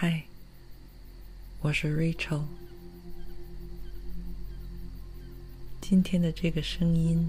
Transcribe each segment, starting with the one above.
嗨，我是 Rachel。今天的这个声音。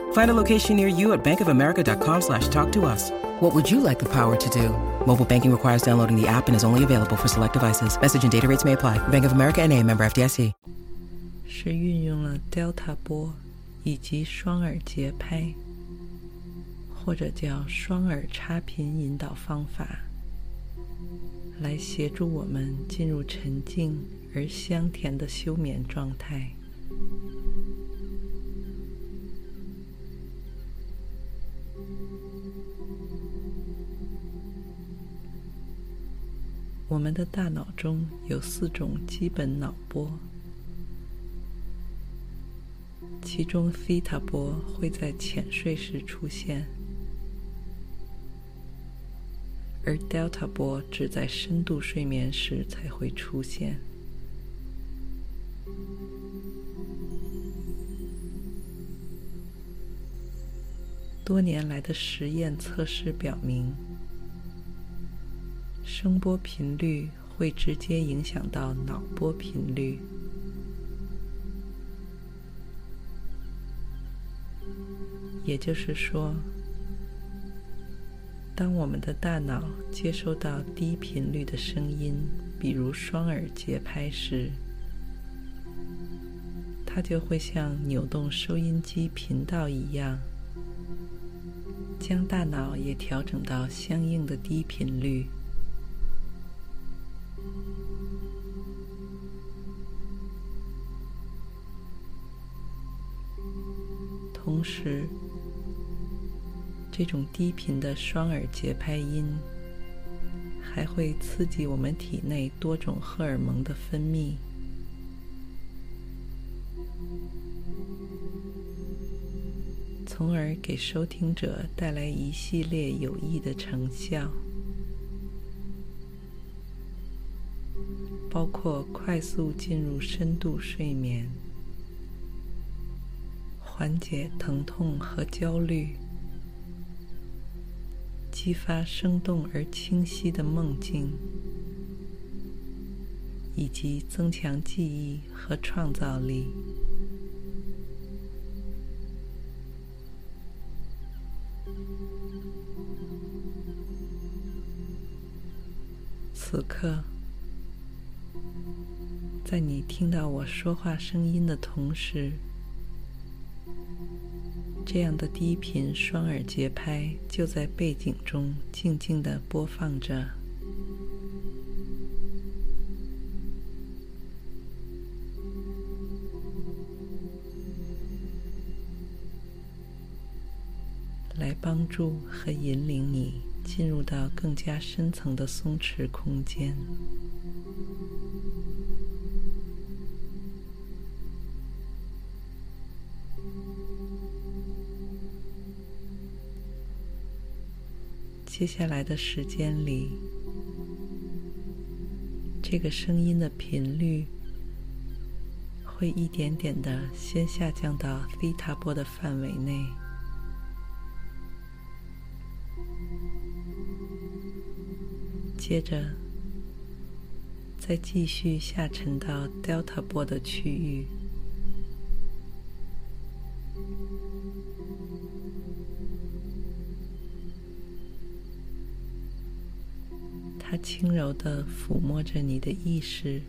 Find a location near you at bankofamerica.com slash talk to us. What would you like the power to do? Mobile banking requires downloading the app and is only available for select devices. Message and data rates may apply. Bank of America and a member FDIC. 是运用了 Delta 波以及双耳节拍，或者叫双耳插频引导方法，来协助我们进入沉静而香甜的休眠状态。 我们的大脑中有四种基本脑波，其中 Theta 波会在浅睡时出现，而 Delta 波只在深度睡眠时才会出现。多年来的实验测试表明，声波频率会直接影响到脑波频率，也就是说，当我们的大脑接收到低频率的声音，比如双耳节拍时，它就会像扭动收音机频道一样，将大脑也调整到相应的低频率。同时，这种低频的双耳节拍音还会刺激我们体内多种荷尔蒙的分泌，从而给收听者带来一系列有益的成效，包括快速进入深度睡眠。缓解疼痛和焦虑，激发生动而清晰的梦境，以及增强记忆和创造力。此刻，在你听到我说话声音的同时，这样的低频双耳节拍就在背景中静静地播放着，来帮助和引领你进入到更加深层的松弛空间。接下来的时间里，这个声音的频率会一点点的先下降到 Theta 波的范围内，接着再继续下沉到 Delta 波的区域。轻柔的抚摸着你的意识，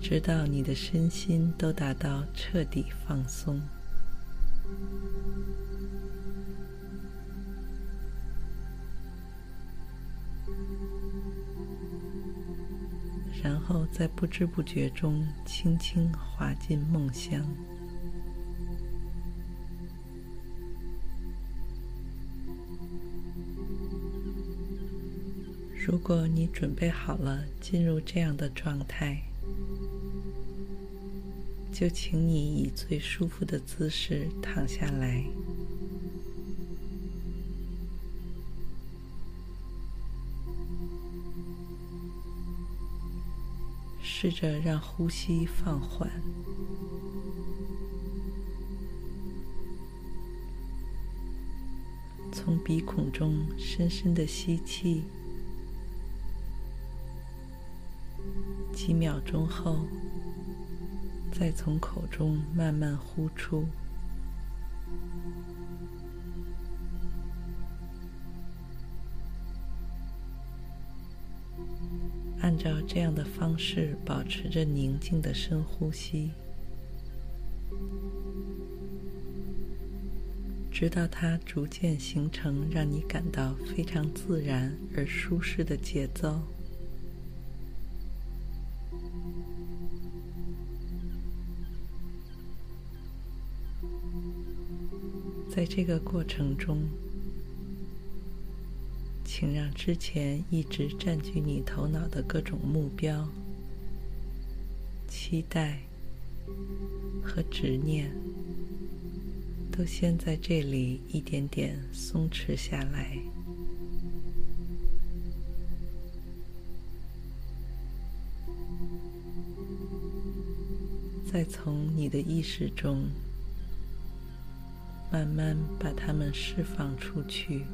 直到你的身心都达到彻底放松。然后在不知不觉中轻轻滑进梦乡。如果你准备好了进入这样的状态，就请你以最舒服的姿势躺下来，试着让呼吸放缓，从鼻孔中深深的吸气。几秒钟后，再从口中慢慢呼出。按照这样的方式，保持着宁静的深呼吸，直到它逐渐形成让你感到非常自然而舒适的节奏。在这个过程中，请让之前一直占据你头脑的各种目标、期待和执念，都先在这里一点点松弛下来，再从你的意识中。慢慢把它们释放出去。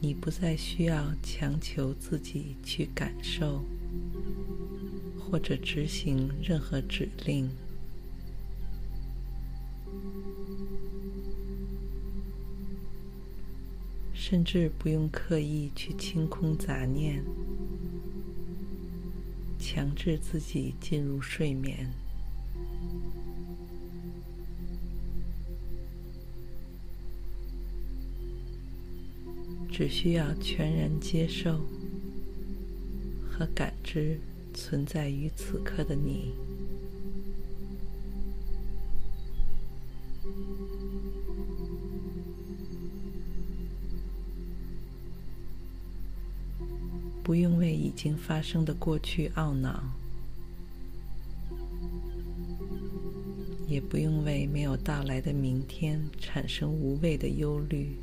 你不再需要强求自己去感受或者执行任何指令。甚至不用刻意去清空杂念，强制自己进入睡眠，只需要全然接受和感知存在于此刻的你。不用为已经发生的过去懊恼，也不用为没有到来的明天产生无谓的忧虑。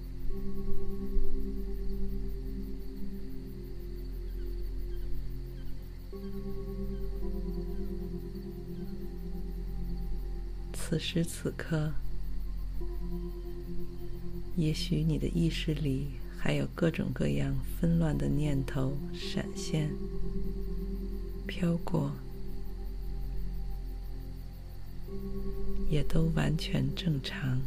此时此刻，也许你的意识里。还有各种各样纷乱的念头闪现、飘过，也都完全正常，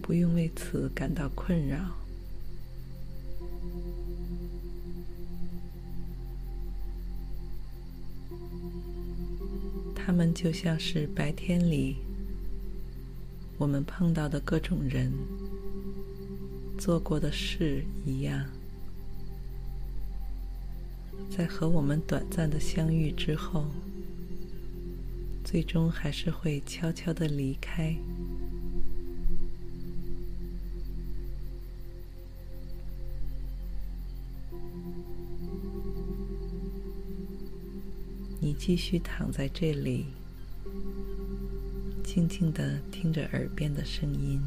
不用为此感到困扰。他们就像是白天里。我们碰到的各种人、做过的事一样，在和我们短暂的相遇之后，最终还是会悄悄地离开。你继续躺在这里。静静地听着耳边的声音，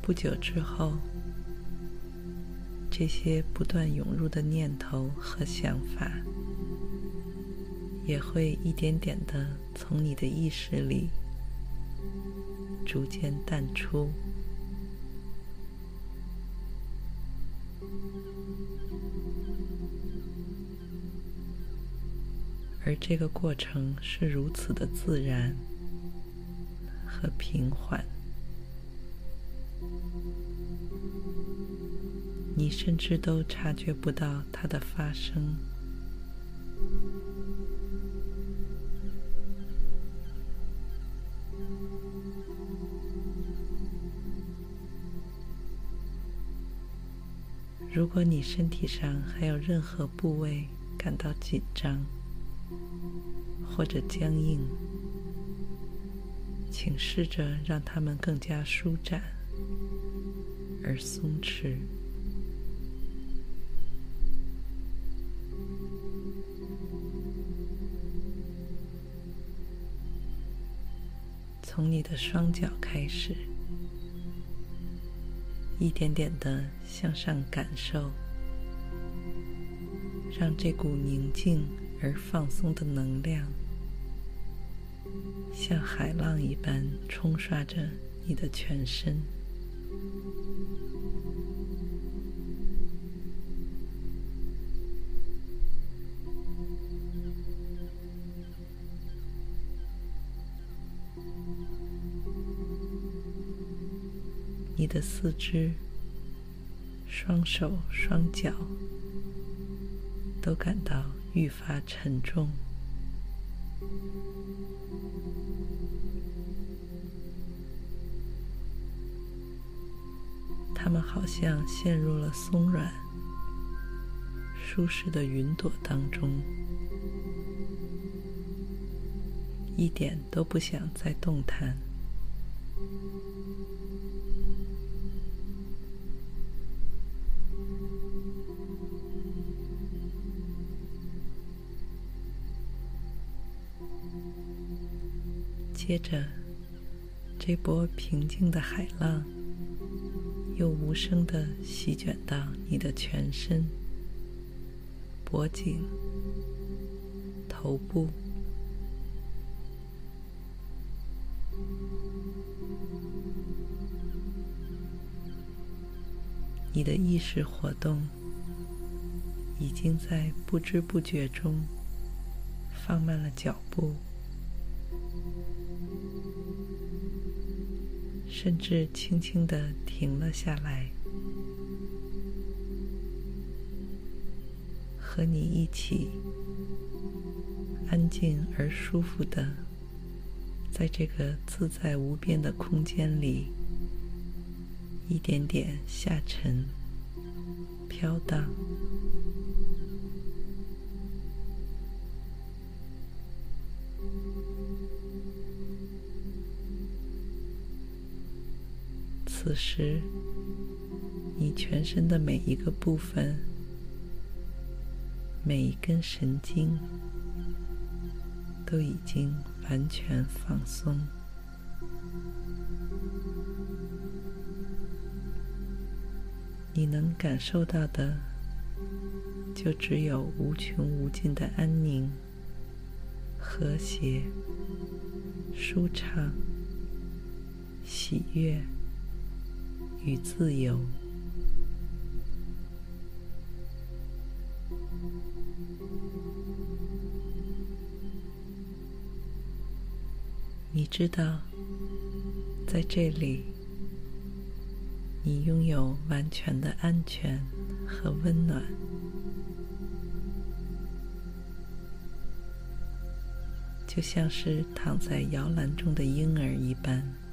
不久之后，这些不断涌入的念头和想法，也会一点点的从你的意识里逐渐淡出。而这个过程是如此的自然和平缓，你甚至都察觉不到它的发生。如果你身体上还有任何部位感到紧张或者僵硬，请试着让它们更加舒展而松弛。从你的双脚开始。一点点的向上感受，让这股宁静而放松的能量，像海浪一般冲刷着你的全身。你的四肢、双手、双脚都感到愈发沉重，他们好像陷入了松软、舒适的云朵当中，一点都不想再动弹。接着，这波平静的海浪又无声地席卷到你的全身、脖颈、头部。你的意识活动已经在不知不觉中放慢了脚步。甚至轻轻的停了下来，和你一起安静而舒服的，在这个自在无边的空间里，一点点下沉、飘荡。此时，你全身的每一个部分、每一根神经都已经完全放松。你能感受到的，就只有无穷无尽的安宁、和谐、舒畅、喜悦。与自由，你知道，在这里，你拥有完全的安全和温暖，就像是躺在摇篮中的婴儿一般。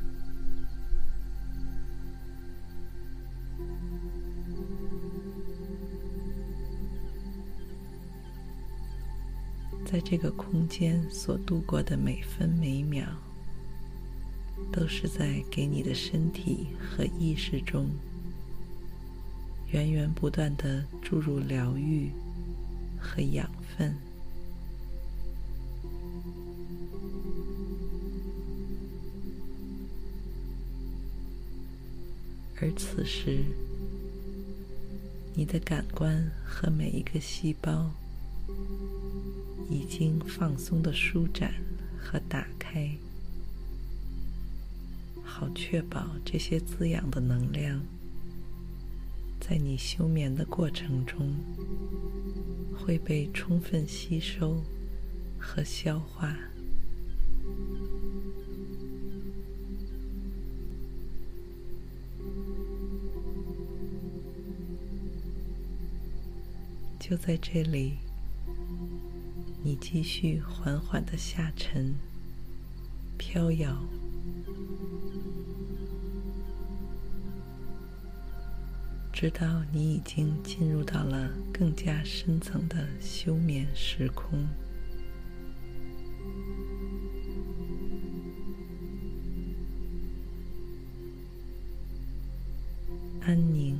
这个空间所度过的每分每秒，都是在给你的身体和意识中源源不断地注入疗愈和养分。而此时，你的感官和每一个细胞。已经放松的舒展和打开，好确保这些滋养的能量，在你休眠的过程中会被充分吸收和消化。就在这里，你继续缓缓的下沉、飘摇，直到你已经进入到了更加深层的休眠时空，安宁。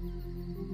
Thank you.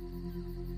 Thank you.